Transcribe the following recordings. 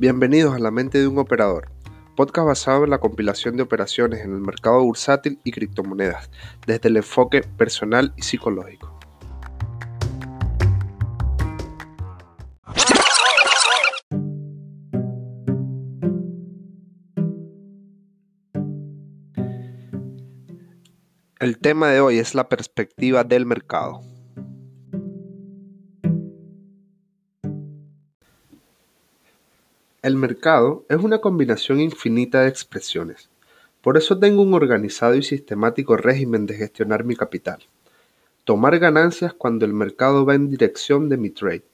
Bienvenidos a La Mente de un Operador, podcast basado en la compilación de operaciones en el mercado bursátil y criptomonedas, desde el enfoque personal y psicológico. El tema de hoy es la perspectiva del mercado. El mercado es una combinación infinita de expresiones. Por eso tengo un organizado y sistemático régimen de gestionar mi capital. Tomar ganancias cuando el mercado va en dirección de mi trade.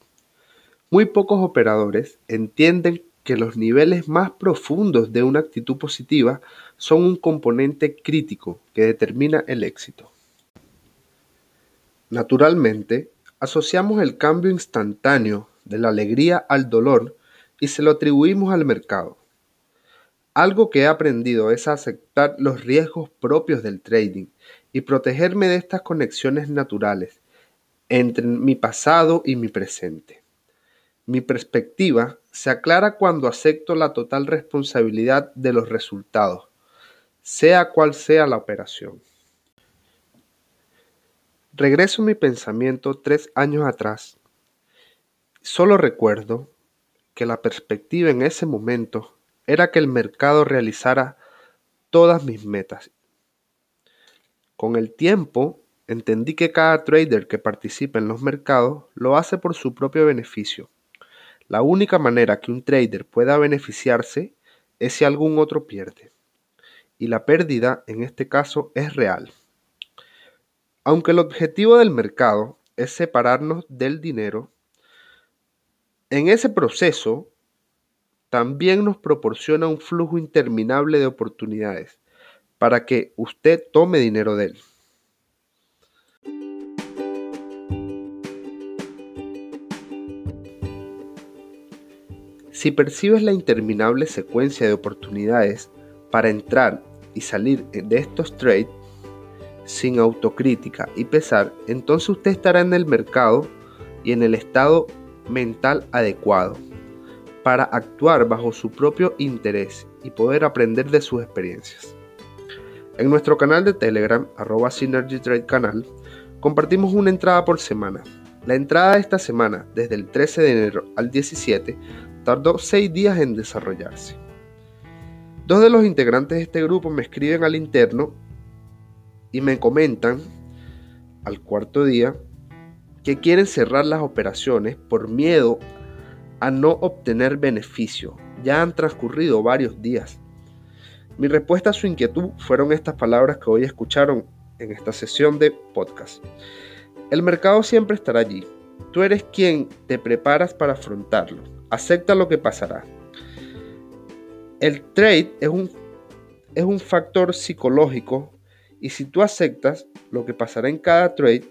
Muy pocos operadores entienden que los niveles más profundos de una actitud positiva son un componente crítico que determina el éxito. Naturalmente, asociamos el cambio instantáneo de la alegría al dolor y se lo atribuimos al mercado. Algo que he aprendido es aceptar los riesgos propios del trading y protegerme de estas conexiones naturales entre mi pasado y mi presente. Mi perspectiva se aclara cuando acepto la total responsabilidad de los resultados, sea cual sea la operación. Regreso mi pensamiento tres años atrás. Solo recuerdo que la perspectiva en ese momento era que el mercado realizara todas mis metas. Con el tiempo, entendí que cada trader que participa en los mercados lo hace por su propio beneficio la única manera que un trader pueda beneficiarse es si algún otro pierde. Y la pérdida en este caso es real. Aunque el objetivo del mercado es separarnos del dinero, en ese proceso también nos proporciona un flujo interminable de oportunidades para que usted tome dinero de él. Si percibes la interminable secuencia de oportunidades para entrar y salir de estos trades sin autocrítica y pesar, entonces usted estará en el mercado y en el estado mental adecuado para actuar bajo su propio interés y poder aprender de sus experiencias. En nuestro canal de Telegram, arroba Synergy Trade Canal, compartimos una entrada por semana. La entrada de esta semana, desde el 13 de enero al 17, tardó seis días en desarrollarse. Dos de los integrantes de este grupo me escriben al interno y me comentan al cuarto día que quieren cerrar las operaciones por miedo a no obtener beneficio. Ya han transcurrido varios días. Mi respuesta a su inquietud fueron estas palabras que hoy escucharon en esta sesión de podcast. El mercado siempre estará allí. Tú eres quien te preparas para afrontarlo. Acepta lo que pasará. El trade es un, es un factor psicológico y si tú aceptas lo que pasará en cada trade,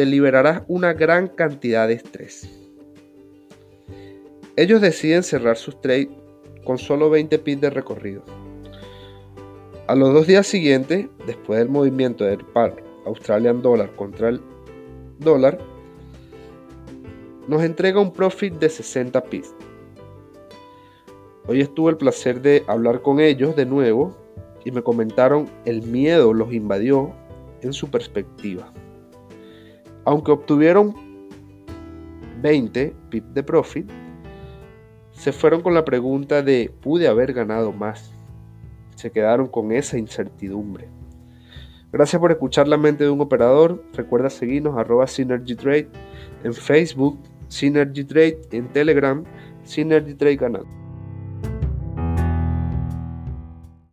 te liberarás una gran cantidad de estrés. Ellos deciden cerrar sus trades con solo 20 pips de recorrido. A los dos días siguientes, después del movimiento del par Australian Dollar contra el dólar, nos entrega un profit de 60 pips. Hoy estuve el placer de hablar con ellos de nuevo y me comentaron el miedo los invadió en su perspectiva. Aunque obtuvieron 20 pips de profit, se fueron con la pregunta de ¿pude haber ganado más? Se quedaron con esa incertidumbre. Gracias por escuchar la mente de un operador. Recuerda seguirnos arroba Synergy Trade en Facebook Synergy Trade en Telegram, Synergy Trade Canal.